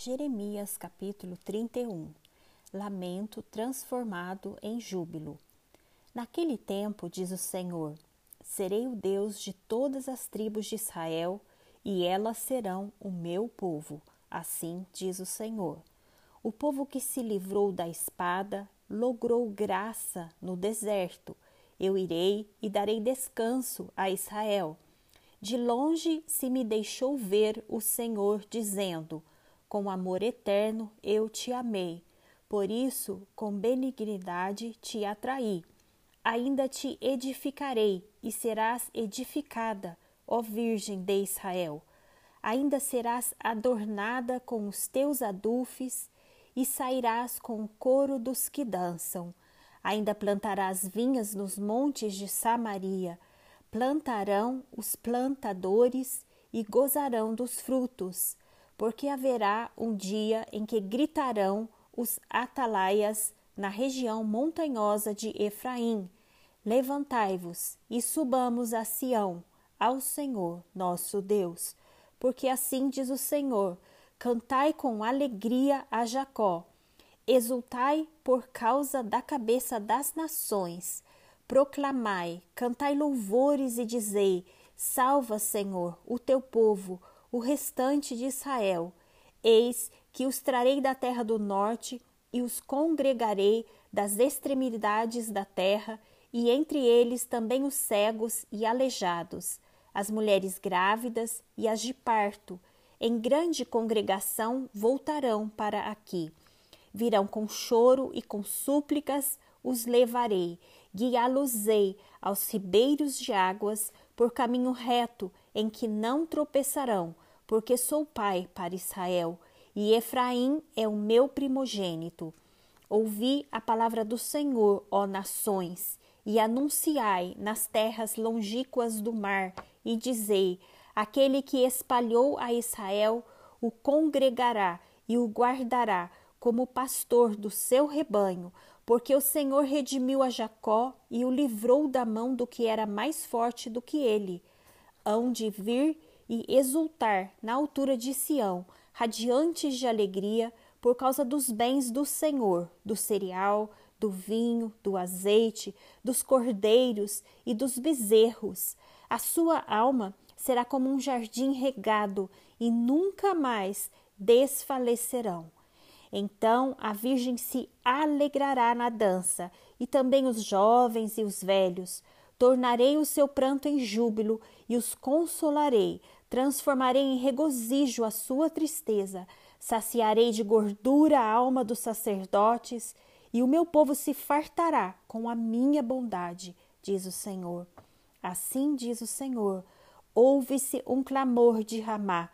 Jeremias capítulo 31 Lamento transformado em júbilo. Naquele tempo, diz o Senhor, serei o Deus de todas as tribos de Israel, e elas serão o meu povo. Assim diz o Senhor. O povo que se livrou da espada logrou graça no deserto. Eu irei e darei descanso a Israel. De longe se me deixou ver o Senhor, dizendo: com amor eterno eu te amei, por isso com benignidade te atraí. Ainda te edificarei e serás edificada, ó Virgem de Israel. Ainda serás adornada com os teus adufes e sairás com o coro dos que dançam. Ainda plantarás vinhas nos montes de Samaria. Plantarão os plantadores e gozarão dos frutos porque haverá um dia em que gritarão os atalaias na região montanhosa de Efraim: Levantai-vos e subamos a Sião, ao Senhor nosso Deus. Porque assim diz o Senhor: Cantai com alegria a Jacó, exultai por causa da cabeça das nações. Proclamai, cantai louvores e dizei: Salva, Senhor, o teu povo o restante de Israel. Eis que os trarei da terra do norte e os congregarei das extremidades da terra, e entre eles também os cegos e aleijados, as mulheres grávidas e as de parto, em grande congregação voltarão para aqui. Virão com choro e com súplicas, os levarei, guiá-los-ei aos ribeiros de águas, por caminho reto, em que não tropeçarão, porque sou pai para Israel, e Efraim é o meu primogênito. Ouvi a palavra do Senhor, ó nações, e anunciai nas terras longínquas do mar, e dizei: aquele que espalhou a Israel o congregará e o guardará como pastor do seu rebanho, porque o Senhor redimiu a Jacó e o livrou da mão do que era mais forte do que ele. Hão de vir e exultar na altura de Sião, radiantes de alegria, por causa dos bens do Senhor, do cereal, do vinho, do azeite, dos cordeiros e dos bezerros. A sua alma será como um jardim regado e nunca mais desfalecerão. Então a Virgem se alegrará na dança, e também os jovens e os velhos. Tornarei o seu pranto em júbilo e os consolarei. Transformarei em regozijo a sua tristeza. Saciarei de gordura a alma dos sacerdotes, e o meu povo se fartará com a minha bondade, diz o Senhor. Assim diz o Senhor: ouve-se um clamor de Ramá,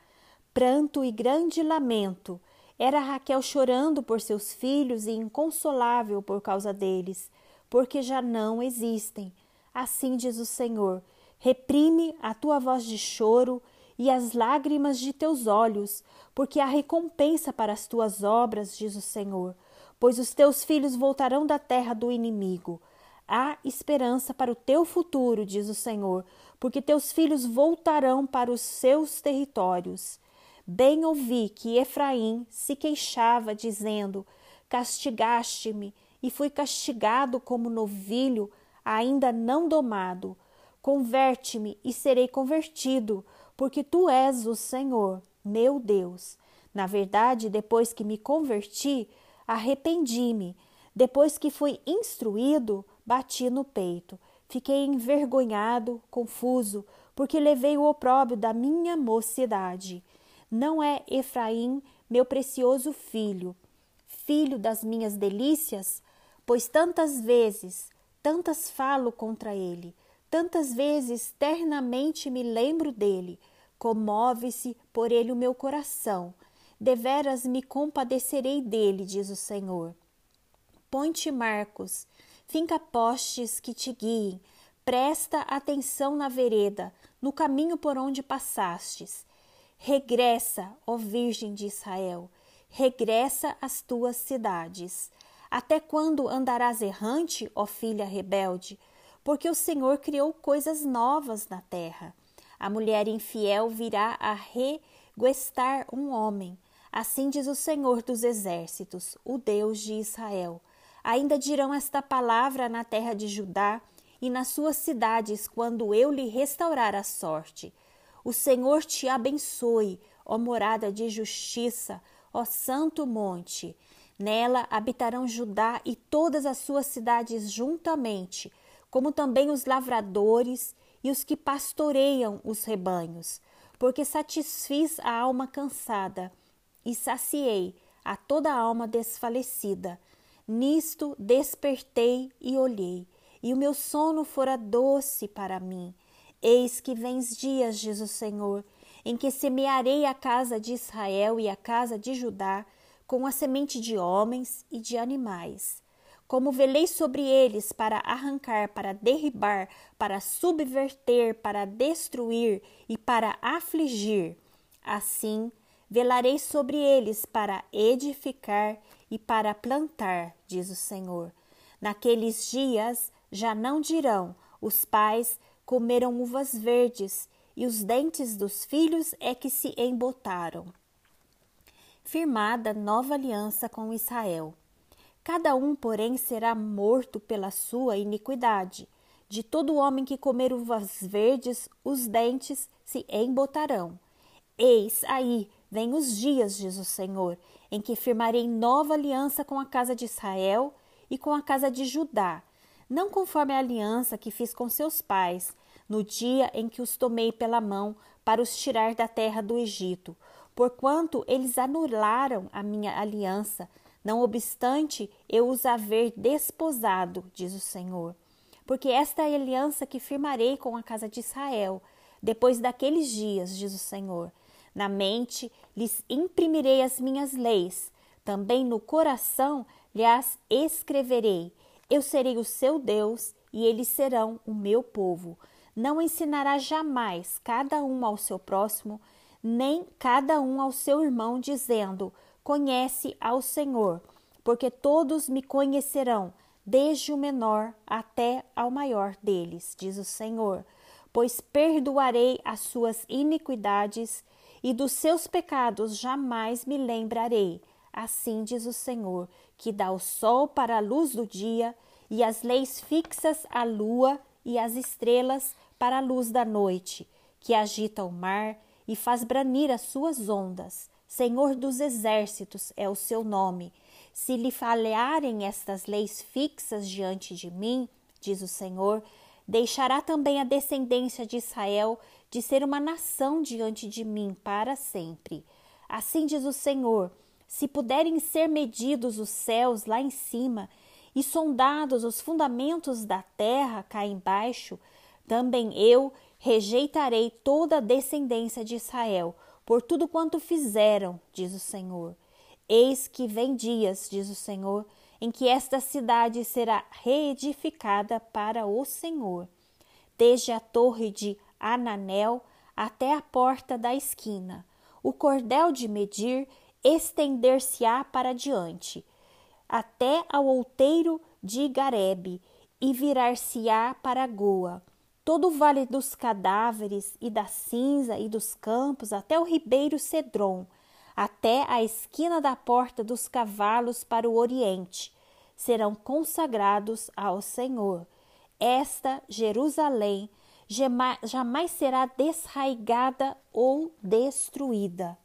pranto e grande lamento era Raquel chorando por seus filhos e inconsolável por causa deles, porque já não existem. Assim diz o Senhor: reprime a tua voz de choro e as lágrimas de teus olhos, porque há recompensa para as tuas obras, diz o Senhor. Pois os teus filhos voltarão da terra do inimigo. Há esperança para o teu futuro, diz o Senhor, porque teus filhos voltarão para os seus territórios. Bem ouvi que Efraim se queixava, dizendo: Castigaste-me, e fui castigado como novilho, ainda não domado. Converte-me e serei convertido, porque tu és o Senhor, meu Deus. Na verdade, depois que me converti, arrependi-me. Depois que fui instruído, bati no peito. Fiquei envergonhado, confuso, porque levei o opróbrio da minha mocidade. Não é Efraim, meu precioso filho, filho das minhas delícias? Pois tantas vezes, tantas falo contra ele, tantas vezes ternamente me lembro dele, comove-se por ele o meu coração. Deveras me compadecerei dele, diz o Senhor. Põe-te marcos, finca postes que te guiem, presta atenção na vereda, no caminho por onde passastes Regressa, ó Virgem de Israel, regressa às tuas cidades. Até quando andarás errante, ó filha rebelde? Porque o Senhor criou coisas novas na terra. A mulher infiel virá a reguestar um homem. Assim diz o Senhor dos Exércitos, o Deus de Israel. Ainda dirão esta palavra na terra de Judá e nas suas cidades, quando eu lhe restaurar a sorte. O Senhor te abençoe, ó morada de justiça, ó santo monte. Nela habitarão Judá e todas as suas cidades juntamente, como também os lavradores e os que pastoreiam os rebanhos, porque satisfiz a alma cansada e saciei a toda a alma desfalecida. Nisto despertei e olhei, e o meu sono fora doce para mim. Eis que vens dias, diz o Senhor, em que semearei a casa de Israel e a casa de Judá com a semente de homens e de animais. Como velei sobre eles para arrancar, para derribar, para subverter, para destruir e para afligir, assim Velarei sobre eles para edificar e para plantar, diz o Senhor. Naqueles dias já não dirão: os pais comeram uvas verdes e os dentes dos filhos é que se embotaram. Firmada nova aliança com Israel. Cada um, porém, será morto pela sua iniquidade. De todo homem que comer uvas verdes, os dentes se embotarão. Eis aí Vem os dias, diz o Senhor, em que firmarei nova aliança com a casa de Israel e com a casa de Judá, não conforme a aliança que fiz com seus pais, no dia em que os tomei pela mão para os tirar da terra do Egito, porquanto eles anularam a minha aliança, não obstante eu os haver desposado, diz o Senhor. Porque esta é a aliança que firmarei com a casa de Israel, depois daqueles dias, diz o Senhor na mente lhes imprimirei as minhas leis, também no coração lhes escreverei. Eu serei o seu Deus e eles serão o meu povo. Não ensinará jamais cada um ao seu próximo, nem cada um ao seu irmão, dizendo: Conhece ao Senhor, porque todos me conhecerão, desde o menor até ao maior deles, diz o Senhor. Pois perdoarei as suas iniquidades e dos seus pecados jamais me lembrarei. Assim diz o Senhor, que dá o sol para a luz do dia, e as leis fixas à lua e as estrelas para a luz da noite, que agita o mar e faz branir as suas ondas. Senhor dos exércitos é o seu nome. Se lhe falharem estas leis fixas diante de mim, diz o Senhor, deixará também a descendência de Israel de ser uma nação diante de mim para sempre. Assim diz o Senhor: se puderem ser medidos os céus lá em cima e sondados os fundamentos da terra cá embaixo, também eu rejeitarei toda a descendência de Israel, por tudo quanto fizeram, diz o Senhor. Eis que vem dias, diz o Senhor, em que esta cidade será reedificada para o Senhor, desde a torre de Ananel até a porta da esquina. O cordel de medir estender-se-á para diante, até ao outeiro de Garebe, e virar-se-á para Goa. Todo o vale dos cadáveres e da cinza e dos campos, até o ribeiro Cedron, até a esquina da porta dos cavalos para o oriente, serão consagrados ao Senhor. Esta Jerusalém jamais será desraigada ou destruída.